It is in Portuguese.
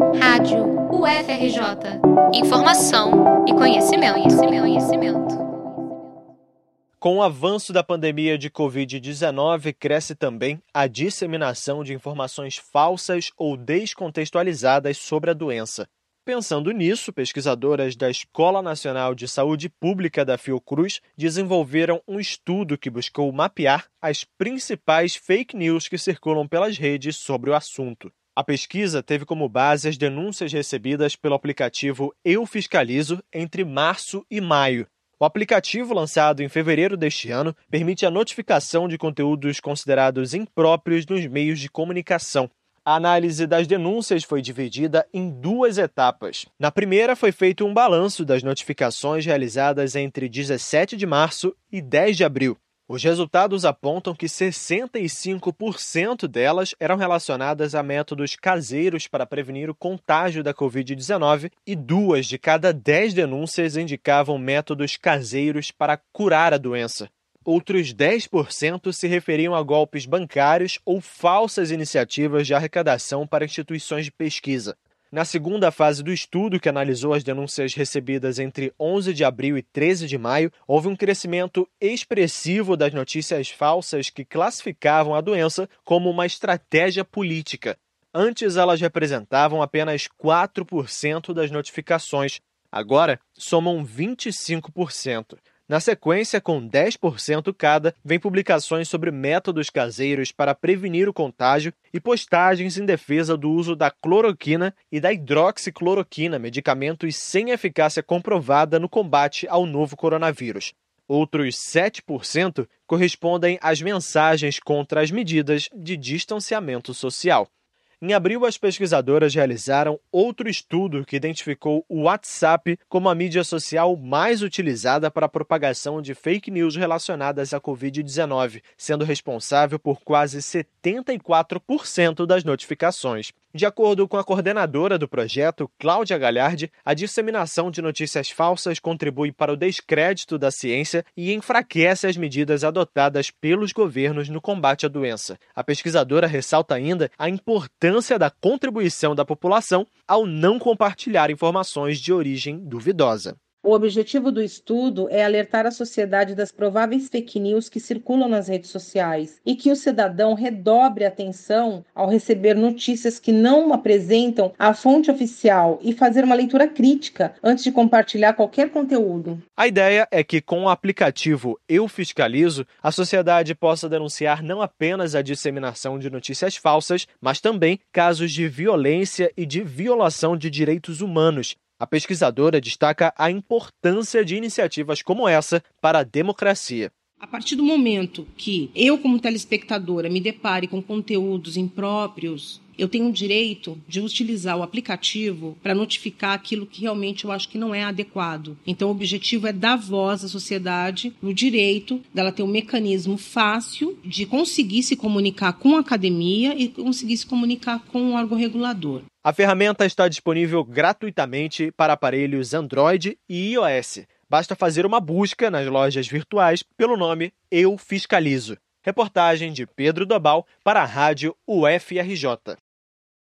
Rádio UFRJ. Informação e conhecimento, conhecimento, conhecimento. Com o avanço da pandemia de Covid-19, cresce também a disseminação de informações falsas ou descontextualizadas sobre a doença. Pensando nisso, pesquisadoras da Escola Nacional de Saúde Pública da Fiocruz desenvolveram um estudo que buscou mapear as principais fake news que circulam pelas redes sobre o assunto. A pesquisa teve como base as denúncias recebidas pelo aplicativo Eu Fiscalizo entre março e maio. O aplicativo, lançado em fevereiro deste ano, permite a notificação de conteúdos considerados impróprios nos meios de comunicação. A análise das denúncias foi dividida em duas etapas. Na primeira, foi feito um balanço das notificações realizadas entre 17 de março e 10 de abril. Os resultados apontam que 65% delas eram relacionadas a métodos caseiros para prevenir o contágio da Covid-19 e duas de cada dez denúncias indicavam métodos caseiros para curar a doença. Outros 10% se referiam a golpes bancários ou falsas iniciativas de arrecadação para instituições de pesquisa. Na segunda fase do estudo, que analisou as denúncias recebidas entre 11 de abril e 13 de maio, houve um crescimento expressivo das notícias falsas que classificavam a doença como uma estratégia política. Antes, elas representavam apenas 4% das notificações, agora somam 25%. Na sequência, com 10% cada, vem publicações sobre métodos caseiros para prevenir o contágio e postagens em defesa do uso da cloroquina e da hidroxicloroquina, medicamentos sem eficácia comprovada no combate ao novo coronavírus. Outros 7% correspondem às mensagens contra as medidas de distanciamento social. Em abril, as pesquisadoras realizaram outro estudo que identificou o WhatsApp como a mídia social mais utilizada para a propagação de fake news relacionadas à Covid-19, sendo responsável por quase 74% das notificações. De acordo com a coordenadora do projeto, Cláudia Galhardi, a disseminação de notícias falsas contribui para o descrédito da ciência e enfraquece as medidas adotadas pelos governos no combate à doença. A pesquisadora ressalta ainda a importância da contribuição da população ao não compartilhar informações de origem duvidosa. O objetivo do estudo é alertar a sociedade das prováveis fake news que circulam nas redes sociais e que o cidadão redobre atenção ao receber notícias que não apresentam a fonte oficial e fazer uma leitura crítica antes de compartilhar qualquer conteúdo. A ideia é que, com o aplicativo Eu Fiscalizo, a sociedade possa denunciar não apenas a disseminação de notícias falsas, mas também casos de violência e de violação de direitos humanos a pesquisadora destaca a importância de iniciativas como essa para a democracia. A partir do momento que eu, como telespectadora, me depare com conteúdos impróprios, eu tenho o direito de utilizar o aplicativo para notificar aquilo que realmente eu acho que não é adequado. Então, o objetivo é dar voz à sociedade no direito dela ter um mecanismo fácil de conseguir se comunicar com a academia e conseguir se comunicar com o órgão regulador. A ferramenta está disponível gratuitamente para aparelhos Android e iOS. Basta fazer uma busca nas lojas virtuais pelo nome Eu Fiscalizo. Reportagem de Pedro Dobal para a Rádio UFRJ.